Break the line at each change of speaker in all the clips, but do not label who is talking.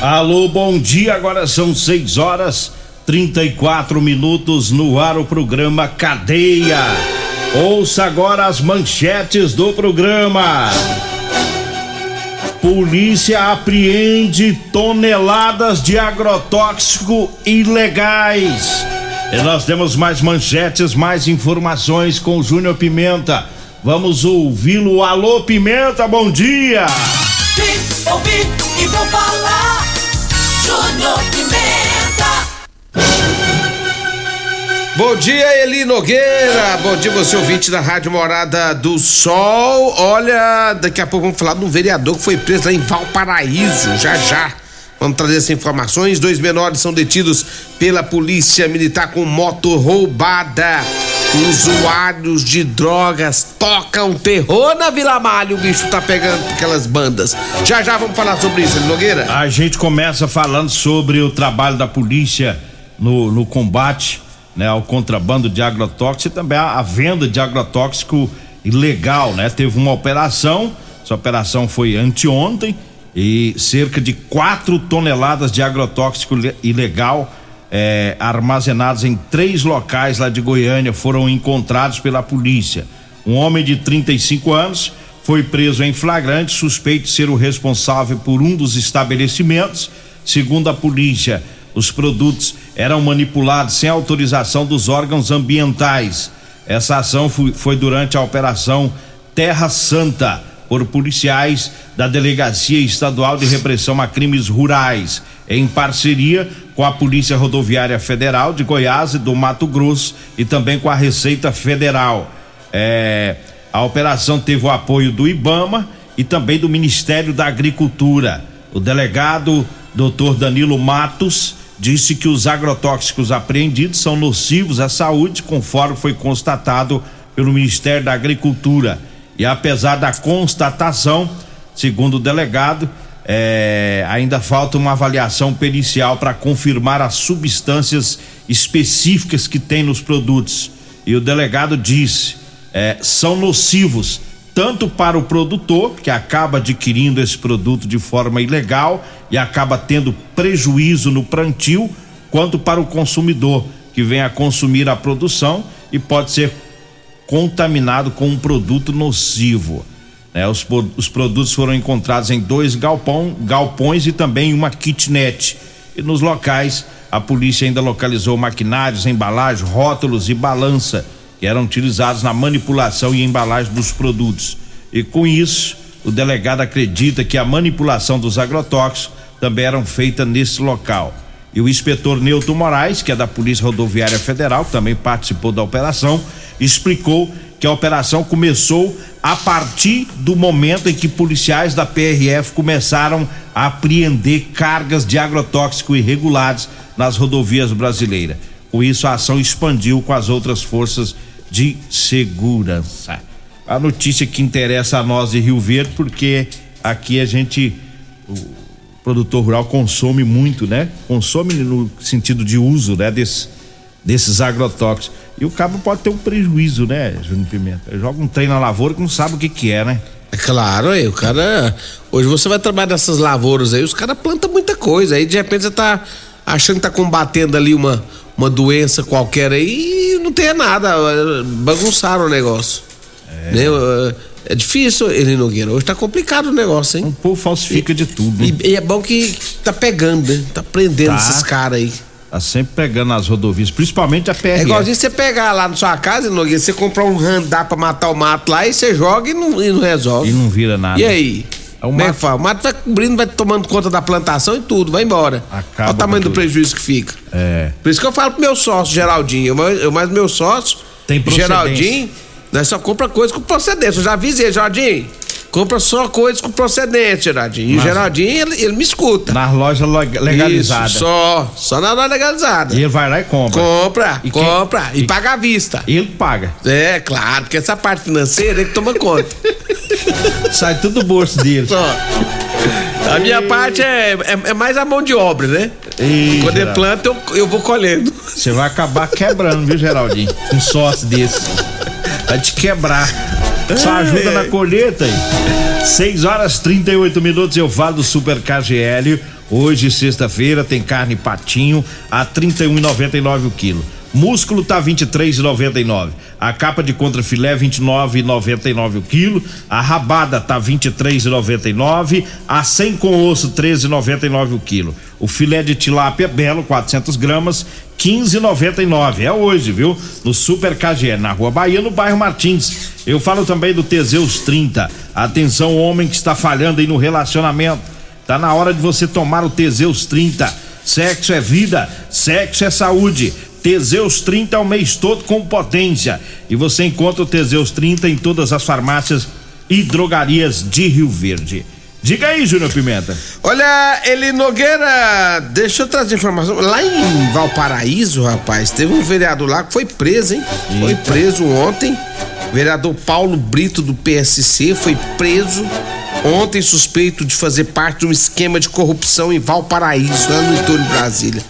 Alô, bom dia. Agora são 6 horas 34 minutos no ar o programa Cadeia. Ouça agora as manchetes do programa. Polícia apreende toneladas de agrotóxico ilegais. E nós temos mais manchetes, mais informações com o Júnior Pimenta. Vamos ouvi-lo. Alô, Pimenta, bom dia!
Vim, ouvi e vou falar. Júnior Pimenta.
Bom dia, Eli Nogueira. Bom dia, você ouvinte da Rádio Morada do Sol. Olha, daqui a pouco vamos falar de um vereador que foi preso lá em Valparaíso, já já. Vamos trazer essas informações. Dois menores são detidos pela polícia militar com moto roubada. Usuários de drogas tocam terror na Vila Malha. O bicho tá pegando aquelas bandas. Já já vamos falar sobre isso, Nogueira.
A gente começa falando sobre o trabalho da polícia no, no combate né, ao contrabando de agrotóxico e também a, a venda de agrotóxico ilegal, né? Teve uma operação, essa operação foi anteontem e cerca de 4 toneladas de agrotóxico ilegal é, armazenados em três locais lá de Goiânia foram encontrados pela polícia. Um homem de 35 anos foi preso em flagrante, suspeito de ser o responsável por um dos estabelecimentos. Segundo a polícia, os produtos eram manipulados sem autorização dos órgãos ambientais. Essa ação foi, foi durante a operação Terra Santa por policiais da Delegacia Estadual de Repressão a Crimes Rurais, em parceria com a Polícia Rodoviária Federal de Goiás e do Mato Grosso e também com a Receita Federal. É, a operação teve o apoio do IBAMA e também do Ministério da Agricultura. O delegado Dr. Danilo Matos disse que os agrotóxicos apreendidos são nocivos à saúde, conforme foi constatado pelo Ministério da Agricultura. E apesar da constatação, segundo o delegado, é, ainda falta uma avaliação pericial para confirmar as substâncias específicas que tem nos produtos. E o delegado disse: é, são nocivos tanto para o produtor, que acaba adquirindo esse produto de forma ilegal e acaba tendo prejuízo no plantio, quanto para o consumidor, que vem a consumir a produção e pode ser contaminado com um produto nocivo. É, os, os, produtos foram encontrados em dois galpão, galpões e também uma kitnet. E nos locais, a polícia ainda localizou maquinários, embalagens, rótulos e balança que eram utilizados na manipulação e embalagem dos produtos. E com isso, o delegado acredita que a manipulação dos agrotóxicos também eram feita nesse local. E o inspetor Newton Moraes, que é da Polícia Rodoviária Federal, também participou da operação, explicou que a operação começou a partir do momento em que policiais da PRF começaram a apreender cargas de agrotóxico irregulares nas rodovias brasileiras. Com isso, a ação expandiu com as outras forças de segurança. A notícia que interessa a nós de Rio Verde, porque aqui a gente, o produtor rural consome muito, né? Consome no sentido de uso, né? Desse, desses agrotóxicos. E o cabo pode ter um prejuízo, né, Júnior Pimenta? Joga um trem na lavoura que não sabe o que que é, né?
É claro, aí, o cara. Hoje você vai trabalhar nessas lavouras aí, os caras plantam muita coisa. Aí de repente você tá achando que tá combatendo ali uma, uma doença qualquer aí e não tem nada. Bagunçaram o negócio. É. Né? É difícil, ele Nogueira. Hoje tá complicado o negócio, hein?
O povo falsifica de tudo. né?
E, e é bom que tá pegando, né? Tá prendendo
Tá.
esses caras aí.
Tá sempre pegando nas rodovias, principalmente a PR.
É igualzinho você pegar lá na sua casa, Nogueira, você comprar um randar pra matar o mato lá e você joga e não, e não resolve.
E não vira nada.
E aí?
É o
é
mato-?
O mato vai cobrindo, vai tomando conta da plantação e tudo, vai embora.
Acaba
Olha o tamanho do prejuízo que fica.
É.
Por isso que eu falo pro meu sócio, Geraldinho. Eu, mais- eu mais meu sócio,
Tem.
Geraldinho, nós só compra coisa com procedência. Eu já avisei, Geraldinho. Compra só coisas com procedência, Geraldinho. E o
Mas-
Geraldinho, ele, ele me escuta.
Nas lojas leg- legalizadas.
Isso, só. Só na loja legalizada.
E ele vai lá e compra.
Compra,
E quem-
compra. E,
e-
paga à vista.
Ele paga.
É, claro, porque essa parte financeira é que toma conta.
Sai tudo do bolso dele.
Só. A minha parte é, é, é mais a mão de obra, né? Quando ele planta, eu, eu vou colhendo.
Você vai acabar quebrando, viu, Geraldinho? Um sócio desse. Vai te quebrar. Só ajuda na colheita aí. 6 horas 38 minutos, eu falo do Super KGL. Hoje, sexta-feira, tem carne patinho a R$ 31,99 o quilo. Músculo tá 23,99. A capa de contrafilé 29,99 o quilo. A rabada tá 23,99. A 100 com osso 13,99 o quilo. O filé de tilápia belo 400 gramas 15,99. É hoje, viu? No Super KGL, na Rua Bahia, no bairro Martins. Eu falo também do Teseus 30. Atenção, homem que está falhando aí no relacionamento. Tá na hora de você tomar o Teseus 30. Sexo é vida, sexo é saúde. Teseus 30 é o mês todo com potência. E você encontra o Teseus 30 em todas as farmácias e drogarias de Rio Verde. Diga aí, Júnior Pimenta.
Olha, Eli Nogueira, deixa eu trazer informação. Lá em Valparaíso, rapaz, teve um vereador lá que foi preso, hein? Foi preso ontem. Vereador Paulo Brito do PSC foi preso ontem suspeito de fazer parte de um esquema de corrupção em Valparaíso, lá no entorno de Brasília.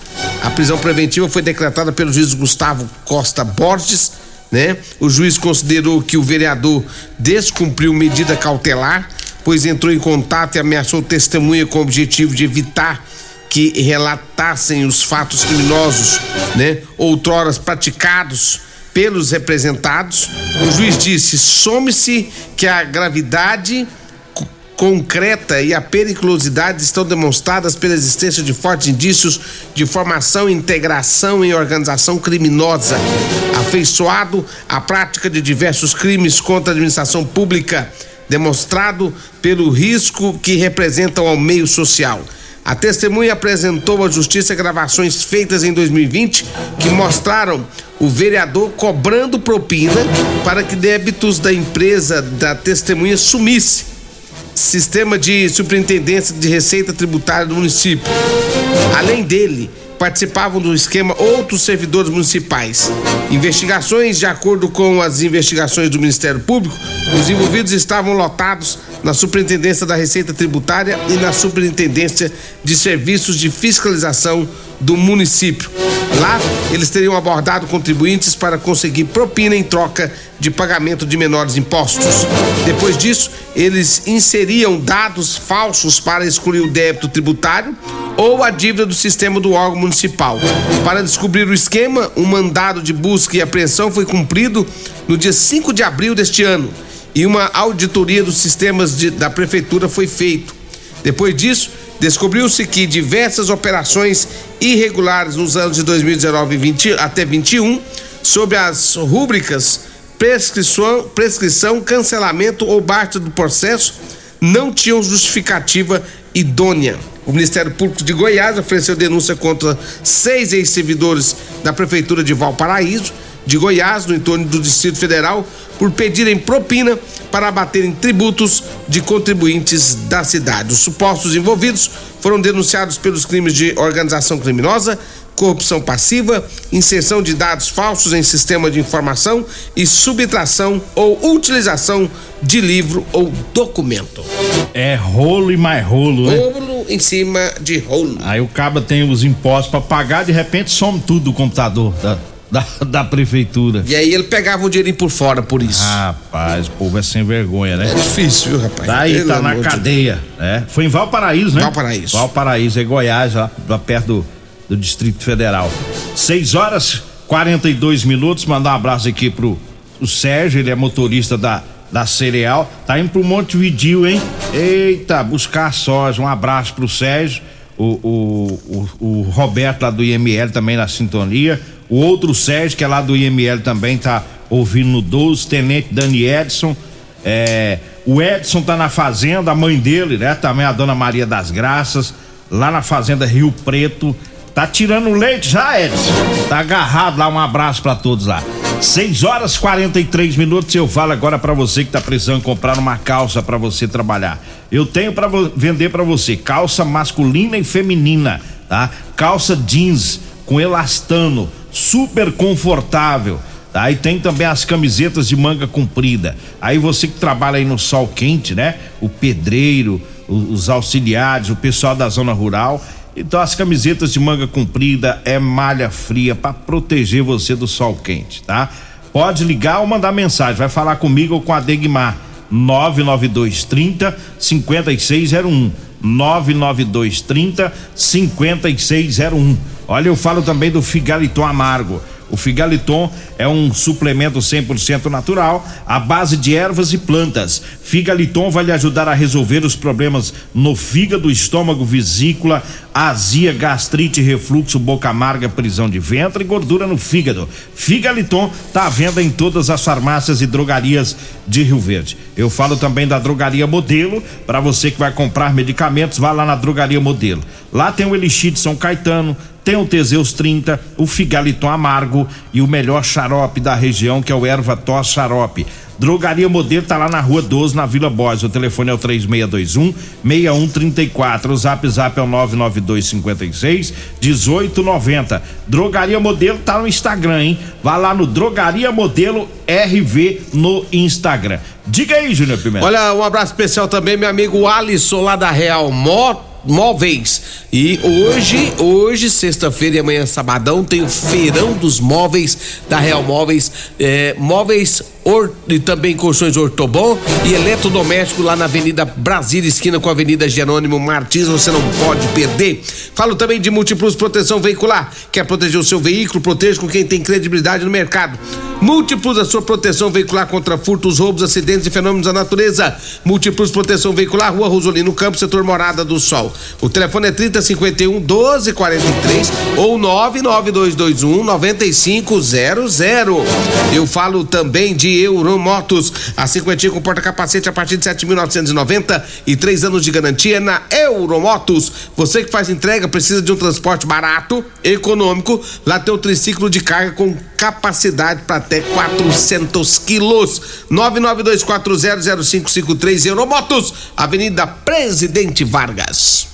A prisão preventiva foi decretada pelo juiz Gustavo Costa Borges, né? O juiz considerou que o vereador descumpriu medida cautelar, pois entrou em contato e ameaçou testemunha com o objetivo de evitar que relatassem os fatos criminosos, né? Outroras praticados pelos representados. O juiz disse: some-se que a gravidade co- concreta e a periculosidade estão demonstradas pela existência de fortes indícios de formação e integração em organização criminosa, afeiçoado à prática de diversos crimes contra a administração pública, demonstrado pelo risco que representam ao meio social. A testemunha apresentou à justiça gravações feitas em 2020 que mostraram o vereador cobrando propina para que débitos da empresa da testemunha sumisse. Sistema de Superintendência de Receita Tributária do município. Além dele, participavam do esquema outros servidores municipais. Investigações, de acordo com as investigações do Ministério Público, os envolvidos estavam lotados na Superintendência da Receita Tributária e na Superintendência de Serviços de Fiscalização do município. Lá, eles teriam abordado contribuintes para conseguir propina em troca de pagamento de menores impostos. Depois disso, eles inseriam dados falsos para excluir o débito tributário ou a dívida do sistema do órgão municipal. Para descobrir o esquema, um mandado de busca e apreensão foi cumprido no dia 5 de abril deste ano e uma auditoria dos sistemas de- da prefeitura foi feito. Depois disso, descobriu-se que diversas operações irregulares nos anos de 2019 e 20 até 21, sob as rúbricas prescrição, prescrição, cancelamento ou baixa do processo, não tinham justificativa idônea. O Ministério Público de Goiás ofereceu denúncia contra seis ex-servidores da Prefeitura de Valparaíso, de Goiás, no entorno do Distrito Federal, por pedirem propina para abaterem tributos de contribuintes da cidade. Os supostos envolvidos foram denunciados pelos crimes de organização criminosa, corrupção passiva, inserção de dados falsos em sistema de informação e subtração ou utilização de livro ou documento.
É rolo e mais rolo, né?
Rolo em cima de rolo.
Aí o caba tem os impostos pra pagar, de repente some tudo do computador da, da, da prefeitura.
E aí ele pegava o dinheirinho por fora por isso.
Rapaz, o povo é sem vergonha, né?
É difícil, viu, rapaz?
Daí
Pelo
tá na
amor de
cadeia, né? Foi em Valparaíso, né?
Valparaíso.
Valparaíso, é Goiás, lá, lá perto do, do Distrito Federal. 6 horas 42 minutos. Mandar um abraço aqui pro o Sérgio, ele é motorista da da cereal, tá indo pro Montevidil, hein? Eita, buscar soja. Um abraço pro Sérgio, o, o, o, o Roberto lá do IML também na sintonia. O outro Sérgio, que é lá do IML também, tá ouvindo no 12, Tenente Dani Edson. É, o Edson tá na fazenda, a mãe dele, né? Também a dona Maria das Graças, lá na fazenda Rio Preto. Tá tirando leite já, Edson? Tá agarrado lá, um abraço para todos lá. 6 horas 43 minutos. Eu falo agora para você que tá precisando comprar uma calça para você trabalhar. Eu tenho para vender para você calça masculina e feminina, tá? Calça jeans com elastano, super confortável. Tá? Aí tem também as camisetas de manga comprida. Aí você que trabalha aí no sol quente, né? O pedreiro, os auxiliares, o pessoal da zona rural então as camisetas de manga comprida é malha fria para proteger você do sol quente, tá? Pode ligar ou mandar mensagem, vai falar comigo ou com a Degmar 99230 5601 99230 5601. Olha, eu falo também do Figaliton Amargo. O Figaliton é um suplemento 100% natural, à base de ervas e plantas. Figaliton vai lhe ajudar a resolver os problemas no fígado, estômago, vesícula, azia, gastrite, refluxo, boca amarga, prisão de ventre e gordura no fígado. Figaliton está à venda em todas as farmácias e drogarias de Rio Verde. Eu falo também da Drogaria Modelo, para você que vai comprar medicamentos, vá lá na Drogaria Modelo. Lá tem o Elixir de São Caetano, tem o Teseus 30, o Figaliton Amargo e o melhor xarope da região, que é o Erva Tos Xarope. Drogaria Modelo tá lá na rua 12, na Vila Borges. O telefone é o 3621 6134. O zap zap é o 99256 1890. Drogaria Modelo tá no Instagram, hein? Vá lá no Drogaria Modelo RV no Instagram. Diga aí, Júnior Pimenta.
Olha, um abraço especial também, meu amigo Alisson lá da Real Moto móveis. E hoje, hoje, sexta-feira e amanhã, sabadão, tem o feirão dos móveis da Real Móveis. É, móveis or, e também colchões Ortobon e eletrodoméstico lá na Avenida Brasília, esquina com a Avenida Jerônimo Martins. Você não pode perder. Falo também de Multiplus Proteção Veicular. Quer proteger o seu veículo? Proteja com quem tem credibilidade no mercado. Múltiplos a sua proteção veicular contra furtos, roubos, acidentes e fenômenos da natureza. Múltiplos proteção veicular, Rua Rosolino Campos, setor Morada do Sol. O telefone é 3051 1243 ou 99221 9500. Eu falo também de Euromotos, a cinquentinha com porta-capacete a partir de 7.990 e três anos de garantia na Euromotos. Você que faz entrega precisa de um transporte barato, econômico. Lá tem o triciclo de carga com capacidade para até 400 quilos. 992400553 Euromotos, Avenida Presidente Vargas.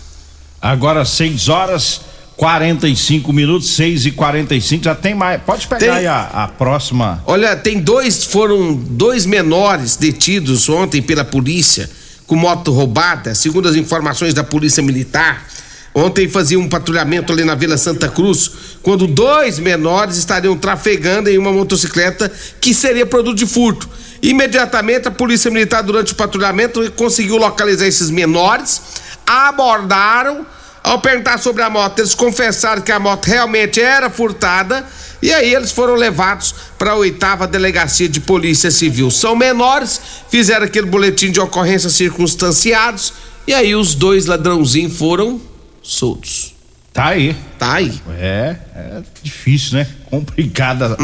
Agora 6 horas 45 minutos, 6 e 45 já tem mais. Pode pegar
Tem.
aí a, a próxima.
Olha, tem dois, foram dois menores detidos ontem pela polícia com moto roubada, segundo as informações da Polícia Militar. Ontem fazia um patrulhamento ali na Vila Santa Cruz, quando dois menores estariam trafegando em uma motocicleta que seria produto de furto. Imediatamente a Polícia Militar, durante o patrulhamento, conseguiu localizar esses menores, abordaram. Ao perguntar sobre a moto, eles confessaram que a moto realmente era furtada e aí eles foram levados para a oitava delegacia de polícia civil. São menores, fizeram aquele boletim de ocorrência circunstanciados e aí os dois ladrãozinhos foram soltos.
Tá aí.
Tá aí.
É, é difícil, né? Complicada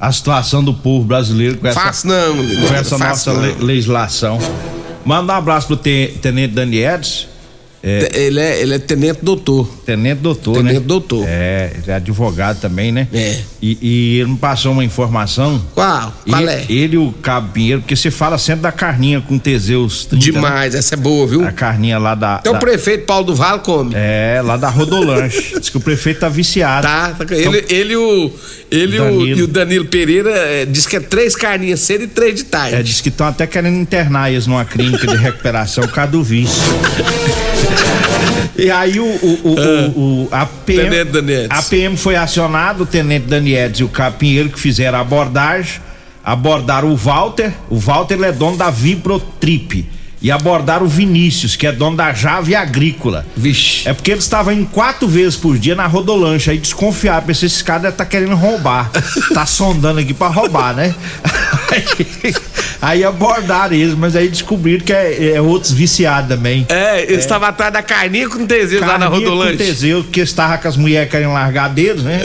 a situação do povo brasileiro com essa,
Fácil não,
com essa nossa
não.
le- legislação. Manda um abraço pro te- Tenente Dani Edson,
Ele é, ele é tenente doutor.
Tenente Doutor,
Tenente
né?
doutor.
É, ele é advogado também, né?
É.
E, e ele me passou uma informação.
Qual? Qual
ele,
é?
ele e o Cabo Pinheiro, porque você fala sempre da carninha com Teseus 30, né?
Demais, essa é boa, viu?
A carninha lá da.
Então
da-
o prefeito Paulo do Vale come.
É, lá da Rodolanche. Diz que o prefeito tá viciado.
Tá, tá, ele, ele, o, ele o- e o Danilo Pereira é, diz que é três carninhas cedo e três de tarde.
É, diz que estão até querendo internar eles numa clínica de recuperação por causa do vício. E aí o, o, o, o- o- a, PM, a PM foi acionado, o Tenente Daniedes e o Capinheiro que fizeram a abordagem, abordaram o Walter, o Walter ele é dono da Vibrotrip, e abordaram o Vinícius, que é dono da Jave Agrícola.
Vixe.
É porque eles estavam indo quatro vezes por dia na rodolancha, aí desconfiaram, pensei, esse cara tá querendo roubar. tá sondando aqui pra roubar, né? Aí, Aí abordaram eles, mas aí descobriram que é, é outros viciados também.
É, eles estavam atrás da carninha com Teseus lá na
Carninha com
Rodolante.
Teseus, porque eles estavam com as mulheres querendo largar deles, né?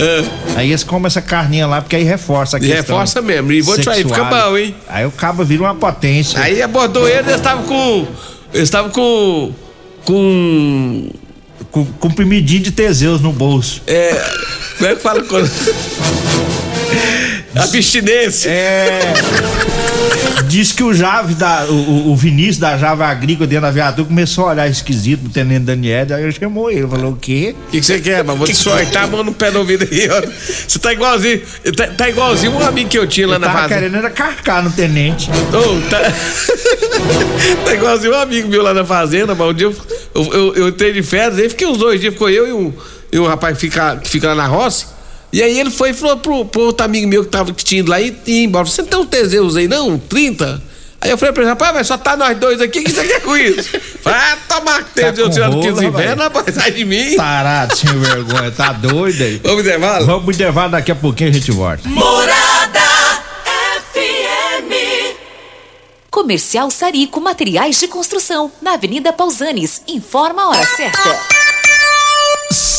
Aí eles comem essa carninha lá, porque aí reforça a
É. E reforça mesmo. E vou te falar, fica bom, hein?
Aí o cabo vira uma potência.
Aí abordou ele, eles estavam com. Eles estavam com. Com.
Com comprimidinho de Teseus no bolso.
É. Como é que fala quando. Abstinência.
É. Diz que o Jave da. O, o- Vinícius da Java Agrícola dentro da viatura começou a olhar esquisito pro tenente Daniel, aí ele chamou ele, falou o quê?
O que que você quer, mano? Vou te sortar a mão no pé do ouvido aí, ó. Você tá igualzinho. Tá, tá igualzinho um amigo que eu tinha lá
Ele
na
tava
fazenda.
querendo era carcar no tenente.
Ô, tá... tá igualzinho um amigo meu lá na fazenda, mas um dia eu, eu, eu, eu entrei de férias, aí fiquei uns dois dias, ficou eu e um, e um rapaz que fica, que fica lá na roça. E aí ele foi e falou pro, pro outro amigo meu que, tava, que tinha ido lá e ia embora. Você não tem um Teseus aí, não? 30? Aí eu falei pra ele, rapaz, mas só tá nós dois aqui, o que você quer com isso? Falei, ah, tomar Teseus
com
tirando
rolo,
15
rapaz.
inverno, rapaz, sai de mim.
Tarado, sem vergonha, tá doido aí.
Vamos intervalo?
Vamos intervalo, daqui a pouquinho a gente volta.
Morada FM.
Comercial Sarico Materiais de Construção, na Avenida Pausanes. Informa a hora certa.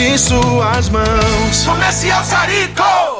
de suas mãos. Comercial Sarico.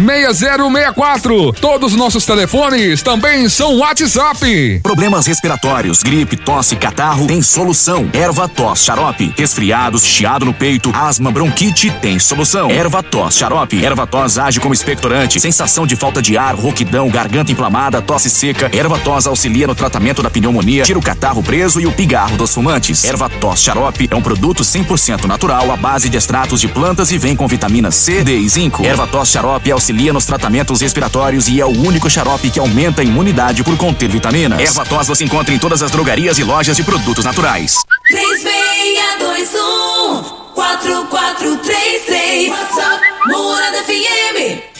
6064. Todos os nossos telefones também são WhatsApp.
Problemas respiratórios, gripe, tosse, catarro, tem solução. Erva tos, xarope. Resfriados, chiado no peito, asma, bronquite, tem solução. Erva tos, xarope. Erva tos age como expectorante. Sensação de falta de ar, rouquidão, garganta inflamada, tosse seca. Erva tos auxilia no tratamento da pneumonia, tira o catarro preso e o pigarro dos fumantes. Erva tos, xarope é um produto 100% natural à base de extratos de plantas e vem com vitamina C, D e zinco. Erva tos, xarope auxilia nos tratamentos respiratórios e é o único xarope que aumenta a imunidade por conter vitaminas. Erva tos você encontra em todas as drogarias e lojas de produtos naturais.
3621 4433 WhatsApp Morada FM.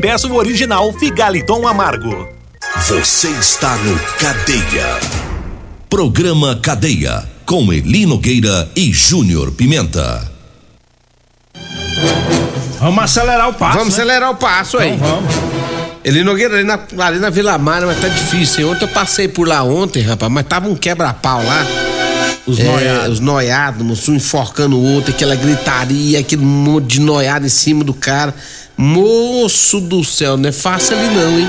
peça o original Figaliton Amargo.
Você está no Cadeia. Programa Cadeia. Com Eli Nogueira e Júnior Pimenta.
Vamos acelerar o passo.
Vamos
né?
acelerar o passo aí.
Então vamos.
Ele Nogueira ali na, ali na Vila Mara, mas tá difícil. hein? Ontem eu passei por lá ontem, rapaz, mas tava um quebra-pau lá.
Os
É,
noiados.
Os noiados, um enforcando o outro, aquela gritaria, aquele monte de noiado em cima do cara. Moço do céu, não é fácil ali não, hein?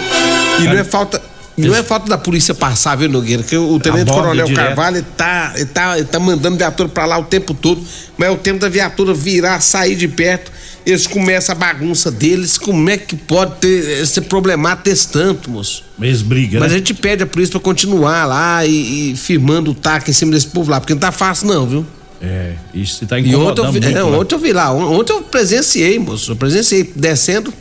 E não é falta. Não é falta da polícia passar, viu, Nogueira? Que o Tenente Coronel
direto.
Carvalho ele tá, ele, tá, ele tá mandando viatura pra lá o tempo todo, mas é o tempo da viatura virar, sair de perto, eles começam a bagunça deles. Como é que pode ter esse problemático desse tanto, moço? Mas
né?
a gente pede a polícia pra continuar lá e, e firmando o taco em cima desse povo lá, porque não tá fácil, não, viu?
É, isso tá
E ontem eu,
incomodando
vi,
muito. né?
ontem eu vi lá, on- ontem eu presenciei, moço. Eu presenciei descendo,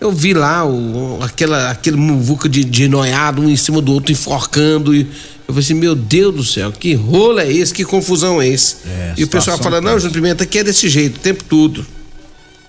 eu vi lá o, aquela, aquele muvuca de, de noiado, um em cima do outro, enforcando. E eu falei assim, meu Deus do céu, que rolo é esse? Que confusão é esse?
É,
e o pessoal fala, não. Júnior Pimenta, aqui é desse jeito, o tempo todo.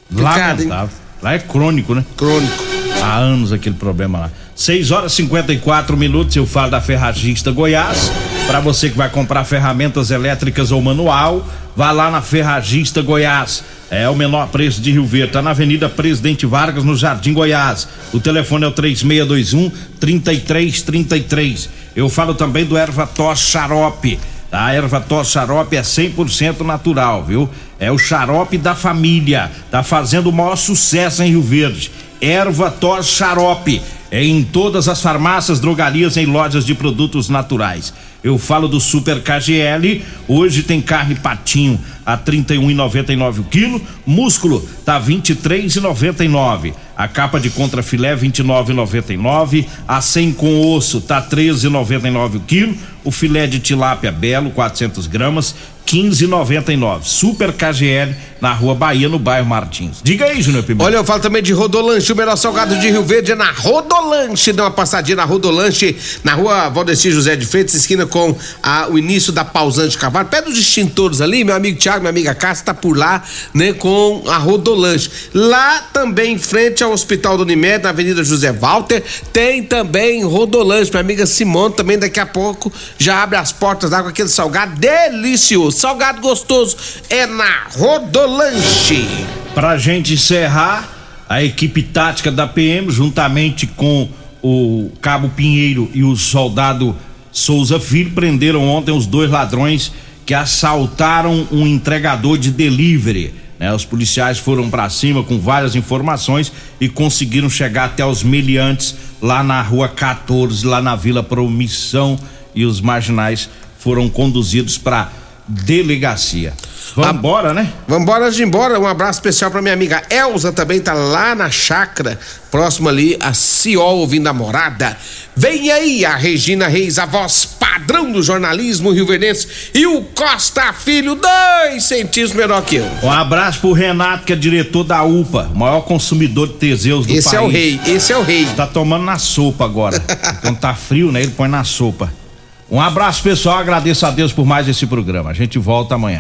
Complicado, hein?
Lamentável. Lá é crônico, né?
Crônico.
Há anos aquele problema lá. 6 horas e 54 minutos, eu falo da Ferragista Goiás. Para você que vai comprar ferramentas elétricas ou manual, vá lá na Ferragista Goiás. É o menor preço de Rio Verde. Tá na Avenida Presidente Vargas, no Jardim Goiás. O telefone é o 3621 3333. Eu falo também do Erva Tos Xarope. A erva tos xarope é 100% natural, viu? É o xarope da família. Tá fazendo o maior sucesso em Rio Verde. Erva tos xarope. É em todas as farmácias, drogarias e lojas de produtos naturais. Eu falo do Super KGL. Hoje tem carne patinho a 31,99 o quilo, músculo tá 23,99. A capa de contrafilé 29,99, a 100 com osso tá 13,99 o quilo, o filé de tilápia belo 400 gramas 15,99. Super KGL na Rua Bahia no bairro Martins. Diga aí, Júnior Pimenta.
Olha, eu falo também de Rodolanche, o melhor salgado de Rio Verde é na Rodolanche. Dá uma passadinha na Rodolanche, na rua Valdeci José de Freitas, esquina com a- o início da Pausante Cavalo. Pé dos extintores ali, meu amigo Minha amiga Cássia, tá por lá, né, com a Rodolanche. Lá também, em frente ao Hospital do Unimed, na Avenida José Walter, tem também Rodolanche. Minha amiga Simone também daqui a pouco já abre as portas lá com aquele salgado delicioso. Salgado gostoso é na Rodolanche.
Pra gente encerrar, a equipe tática da PM, juntamente com o Cabo Pinheiro e o soldado Souza Filho, prenderam ontem os dois ladrões que assaltaram um entregador de delivery. né? Os policiais foram pra cima com várias informações e conseguiram chegar até os meliantes lá na rua 14, lá na Vila Promissão, e os marginais foram conduzidos pra delegacia. Vambora, né?
Vambora de embora. Um abraço especial pra minha amiga Elza também, tá lá na chácara, próximo ali a Ciol, ouvindo a morada. Vem aí a Regina Reis, a voz padrão do jornalismo rio-verdense, e o Costa Filho, dois centímetros menor que eu.
Um abraço pro Renato, que é diretor da UPA, maior consumidor de Teseus do
Esse
país.
é o rei, esse é o rei.
Tá tomando na sopa agora. Quando tá frio, né? Ele põe na sopa. Um abraço, pessoal. Agradeço a Deus por mais esse programa. A gente volta amanhã.